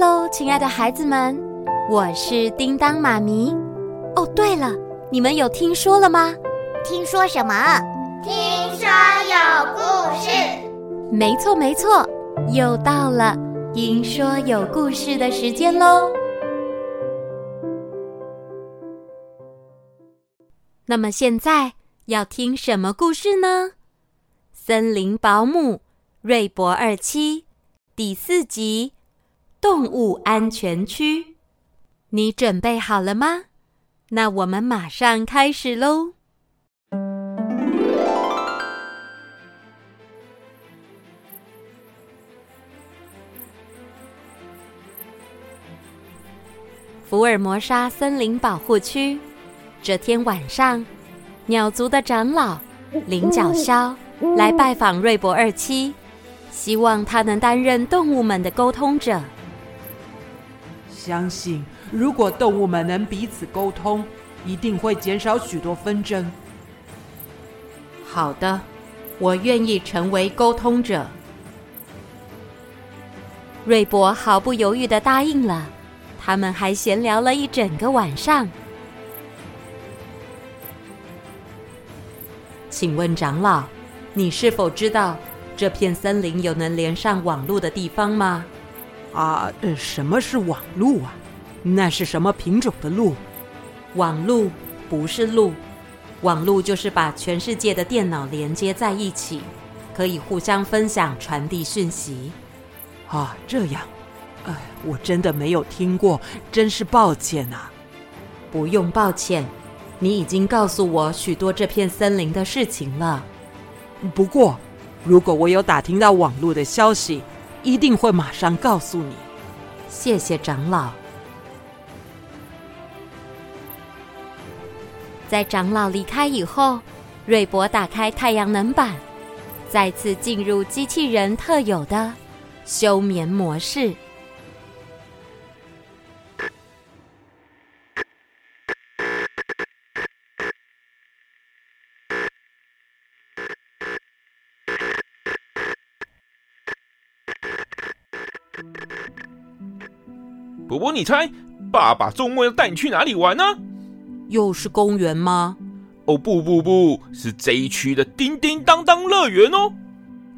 喽，亲爱的孩子们，我是叮当妈咪。哦，对了，你们有听说了吗？听说什么？听说有故事。没错，没错，又到了听说有故事的时间喽。那么现在要听什么故事呢？森林保姆瑞博二七第四集。动物安全区，你准备好了吗？那我们马上开始喽！福尔摩沙森林保护区，这天晚上，鸟族的长老领角鸮来拜访瑞博二七，希望他能担任动物们的沟通者。相信，如果动物们能彼此沟通，一定会减少许多纷争。好的，我愿意成为沟通者。瑞博毫不犹豫地答应了。他们还闲聊了一整个晚上。请问长老，你是否知道这片森林有能连上网络的地方吗？啊，什么是网路啊？那是什么品种的路？网路不是路，网路就是把全世界的电脑连接在一起，可以互相分享、传递讯息。啊，这样，哎，我真的没有听过，真是抱歉啊。不用抱歉，你已经告诉我许多这片森林的事情了。不过，如果我有打听到网路的消息，一定会马上告诉你。谢谢长老。在长老离开以后，瑞博打开太阳能板，再次进入机器人特有的休眠模式。波波，你猜，爸爸周末要带你去哪里玩呢？又是公园吗？哦，不不不，是这一区的叮叮当当乐园哦。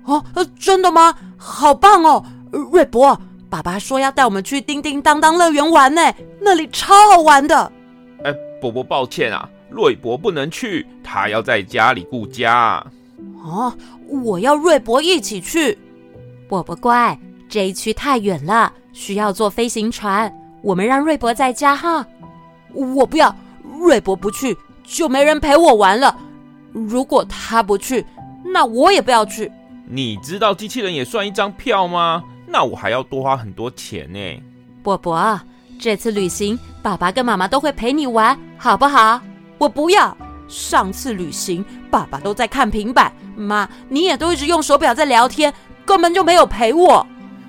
哦，真的吗？好棒哦！瑞博，爸爸说要带我们去叮叮当当乐园玩呢，那里超好玩的。哎，伯伯，抱歉啊，瑞博不能去，他要在家里顾家。哦，我要瑞博一起去。伯伯乖，这一区太远了。需要坐飞行船，我们让瑞博在家哈。我不要，瑞博不去就没人陪我玩了。如果他不去，那我也不要去。你知道机器人也算一张票吗？那我还要多花很多钱呢。波波，这次旅行爸爸跟妈妈都会陪你玩，好不好？我不要。上次旅行爸爸都在看平板，妈你也都一直用手表在聊天，根本就没有陪我。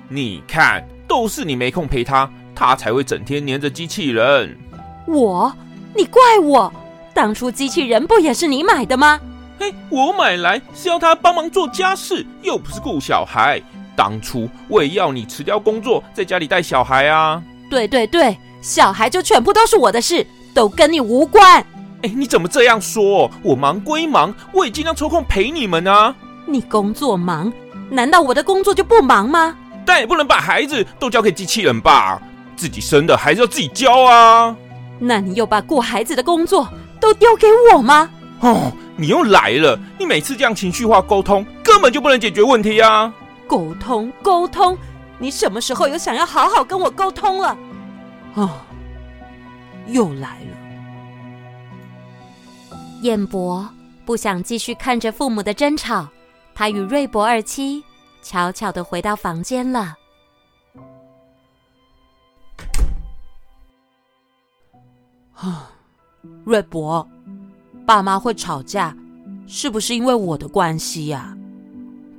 你看。都是你没空陪他，他才会整天黏着机器人。我？你怪我？当初机器人不也是你买的吗？嘿，我买来是要他帮忙做家事，又不是顾小孩。当初我也要你辞掉工作，在家里带小孩啊。对对对，小孩就全部都是我的事，都跟你无关。哎，你怎么这样说？我忙归忙，我也尽量抽空陪你们啊。你工作忙，难道我的工作就不忙吗？但也不能把孩子都交给机器人吧？自己生的还是要自己教啊。那你又把顾孩子的工作都丢给我吗？哦，你又来了！你每次这样情绪化沟通，根本就不能解决问题啊！沟通沟通，你什么时候有想要好好跟我沟通了？哦，又来了。彦博不想继续看着父母的争吵，他与瑞博二七。悄悄的回到房间了。啊，瑞博，爸妈会吵架，是不是因为我的关系呀？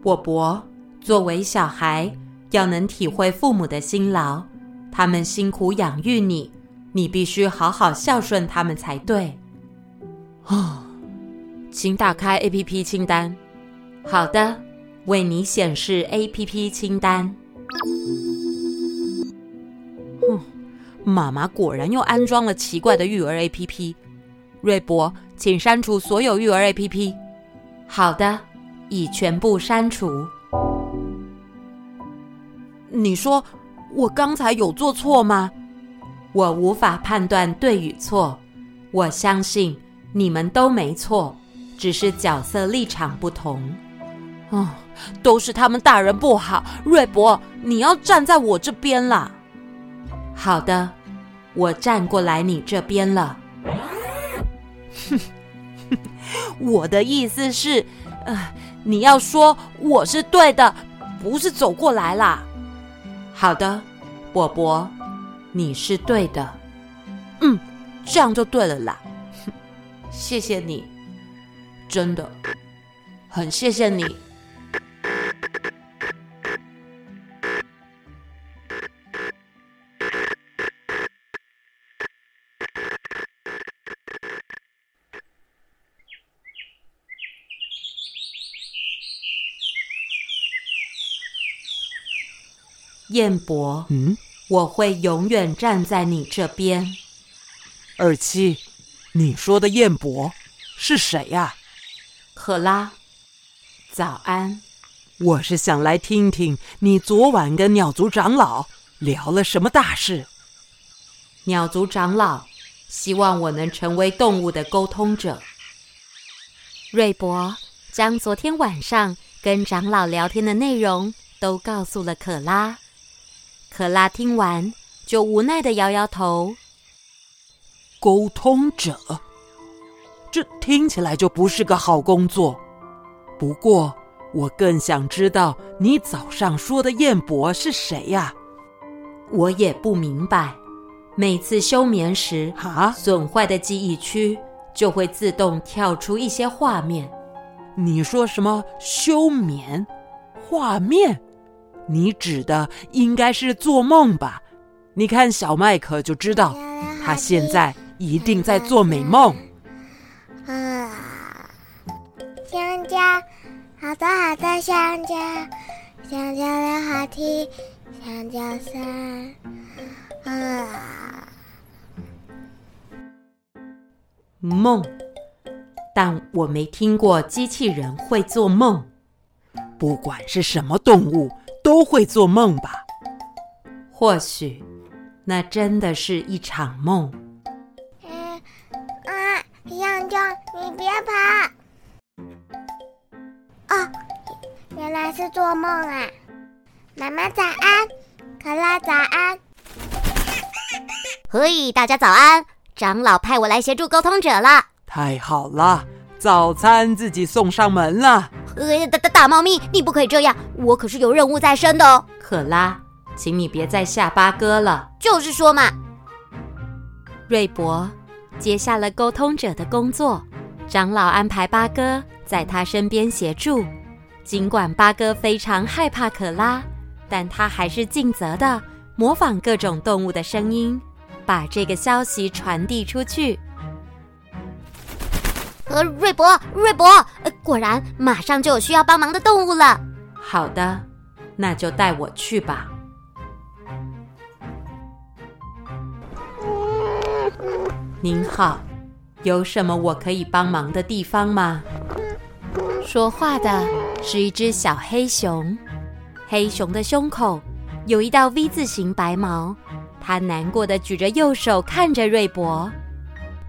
波波，作为小孩，要能体会父母的辛劳，他们辛苦养育你，你必须好好孝顺他们才对。啊，请打开 APP 清单。好的。为你显示 APP 清单。妈妈果然又安装了奇怪的育儿 APP。瑞博，请删除所有育儿 APP。好的，已全部删除。你说我刚才有做错吗？我无法判断对与错。我相信你们都没错，只是角色立场不同。哦，都是他们大人不好。瑞博，你要站在我这边啦。好的，我站过来你这边了。哼，我的意思是，呃，你要说我是对的，不是走过来啦。好的，伯伯，你是对的。嗯，这样就对了啦。谢谢你，真的，很谢谢你。彦博，嗯，我会永远站在你这边。二七，你说的燕博是谁呀？可拉，早安。我是想来听听你昨晚跟鸟族长老聊了什么大事。鸟族长老希望我能成为动物的沟通者。瑞博将昨天晚上跟长老聊天的内容都告诉了可拉。可拉听完，就无奈的摇摇头。沟通者，这听起来就不是个好工作。不过，我更想知道你早上说的燕博是谁呀？我也不明白。每次休眠时，啊，损坏的记忆区就会自动跳出一些画面。你说什么休眠？画面？你指的应该是做梦吧？你看小麦克就知道，他现在一定在做美梦。啊，香蕉，好多好多香蕉，香蕉的滑梯，香蕉山。啊，梦，但我没听过机器人会做梦。不管是什么动物。都会做梦吧？或许，那真的是一场梦。嗯啊，香蕉，你别跑！哦，原来是做梦啊！妈妈早安，可拉早安。嘿，大家早安！长老派我来协助沟通者了。太好了，早餐自己送上门了。呃，大大大猫咪，你不可以这样，我可是有任务在身的哦。可拉，请你别再吓八哥了。就是说嘛，瑞博接下了沟通者的工作，长老安排八哥在他身边协助。尽管八哥非常害怕可拉，但他还是尽责的模仿各种动物的声音，把这个消息传递出去。呃，瑞博，瑞博，呃，果然马上就有需要帮忙的动物了。好的，那就带我去吧。您好，有什么我可以帮忙的地方吗？说话的是一只小黑熊，黑熊的胸口有一道 V 字形白毛，它难过的举着右手看着瑞博。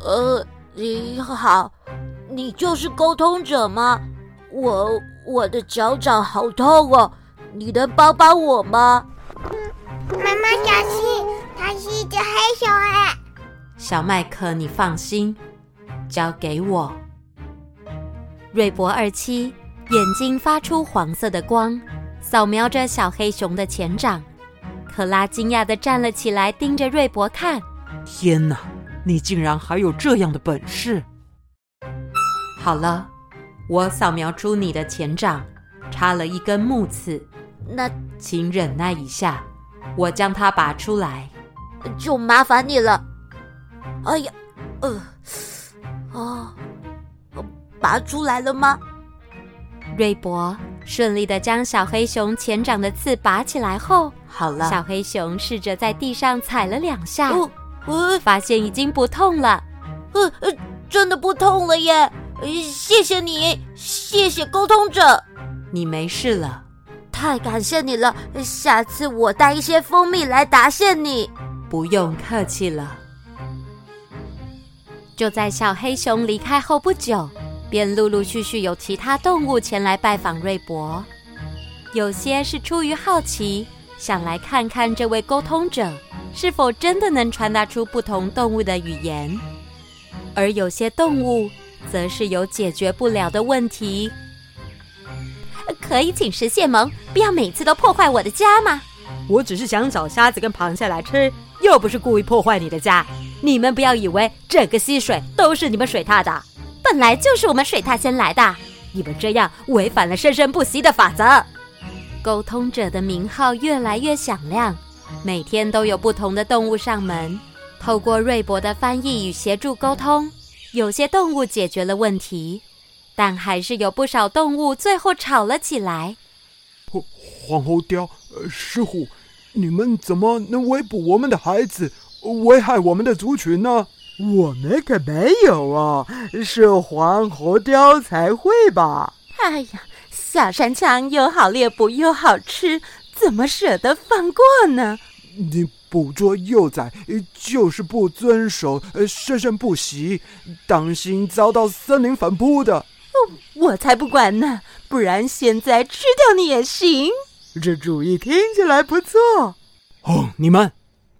呃，你好。你就是沟通者吗？我我的脚掌好痛哦，你能帮帮我吗？妈妈小心，它是一只黑熊哎！小麦克，你放心，交给我。瑞博二七眼睛发出黄色的光，扫描着小黑熊的前掌。克拉惊讶的站了起来，盯着瑞博看。天哪，你竟然还有这样的本事！好了，我扫描出你的前掌插了一根木刺，那请忍耐一下，我将它拔出来。就麻烦你了。哎呀，呃，哦，拔出来了吗？瑞博顺利的将小黑熊前掌的刺拔起来后，好了，小黑熊试着在地上踩了两下，哦，呃，发现已经不痛了。呃呃，真的不痛了耶！呃，谢谢你，谢谢沟通者，你没事了。太感谢你了，下次我带一些蜂蜜来答谢你。不用客气了。就在小黑熊离开后不久，便陆陆续续有其他动物前来拜访瑞博。有些是出于好奇，想来看看这位沟通者是否真的能传达出不同动物的语言；而有些动物则是有解决不了的问题。可以请食蟹獴不要每次都破坏我的家吗？我只是想找虾子跟螃蟹来吃，又不是故意破坏你的家。你们不要以为整个溪水都是你们水獭的，本来就是我们水獭先来的。你们这样违反了生生不息的法则。沟通者的名号越来越响亮，每天都有不同的动物上门，透过瑞博的翻译与协助沟通，有些动物解决了问题，但还是有不少动物最后吵了起来。黄喉貂，呃，石虎，你们怎么能围捕我们的孩子？危害我们的族群呢？我们可没有啊，是黄喉貂才会吧？哎呀，小山羌又好猎捕又好吃，怎么舍得放过呢？你捕捉幼崽就是不遵守生生不息，当心遭到森林反扑的。我才不管呢，不然现在吃掉你也行。这主意听起来不错。哦，你们。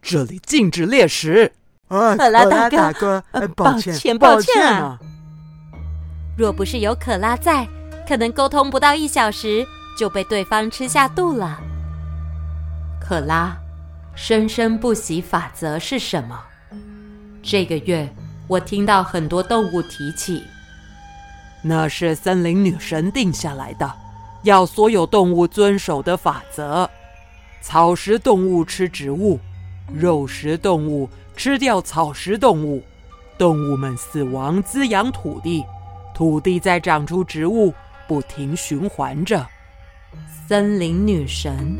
这里禁止猎食。啊，可拉大哥，大哥，抱歉，抱歉啊！若不是有可拉在，可能沟通不到一小时就被对方吃下肚了。可拉，生生不息法则是什么？这个月我听到很多动物提起，那是森林女神定下来的，要所有动物遵守的法则。草食动物吃植物。肉食动物吃掉草食动物，动物们死亡滋养土地，土地再长出植物，不停循环着。森林女神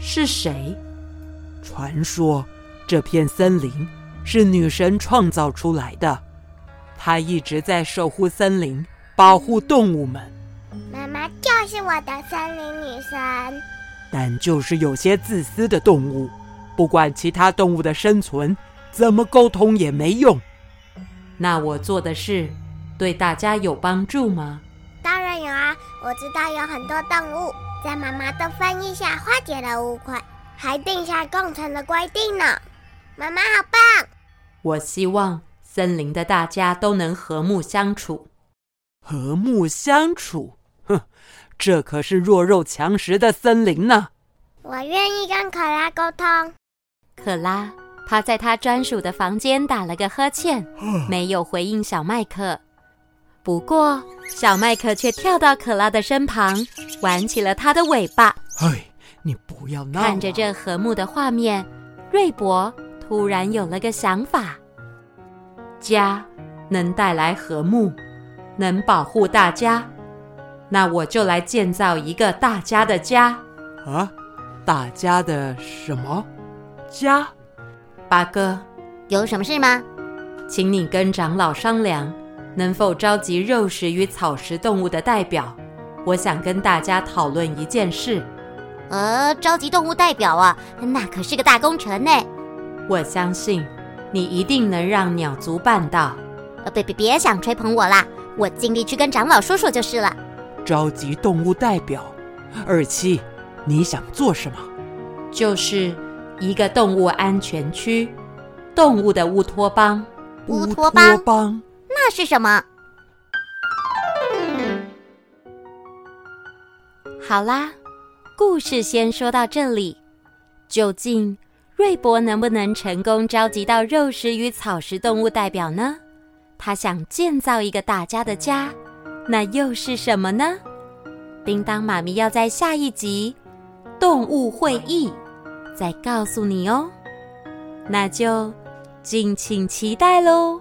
是谁？传说这片森林是女神创造出来的，她一直在守护森林，保护动物们。妈妈就是我的森林女神，但就是有些自私的动物。不管其他动物的生存，怎么沟通也没用。那我做的事对大家有帮助吗？当然有啊！我知道有很多动物在妈妈的翻译下化解了误会，还定下共存的规定呢。妈妈好棒！我希望森林的大家都能和睦相处。和睦相处？哼，这可是弱肉强食的森林呢。我愿意跟可拉沟通。可拉趴在他专属的房间打了个呵欠，没有回应小麦克。不过，小麦克却跳到可拉的身旁，玩起了他的尾巴。哎，你不要闹！看着这和睦的画面，瑞博突然有了个想法：家能带来和睦，能保护大家，那我就来建造一个大家的家。啊，大家的什么？家，八哥，有什么事吗？请你跟长老商量，能否召集肉食与草食动物的代表？我想跟大家讨论一件事。呃，召集动物代表啊，那可是个大工程呢。我相信你一定能让鸟族办到。呃，别别别想吹捧我啦，我尽力去跟长老说说就是了。召集动物代表，二七，你想做什么？就是。一个动物安全区，动物的乌托邦。乌托邦？乌托邦？那是什么？好啦，故事先说到这里。究竟瑞博能不能成功召集到肉食与草食动物代表呢？他想建造一个大家的家，那又是什么呢？叮当妈咪要在下一集动物会议。再告诉你哦，那就敬请期待喽。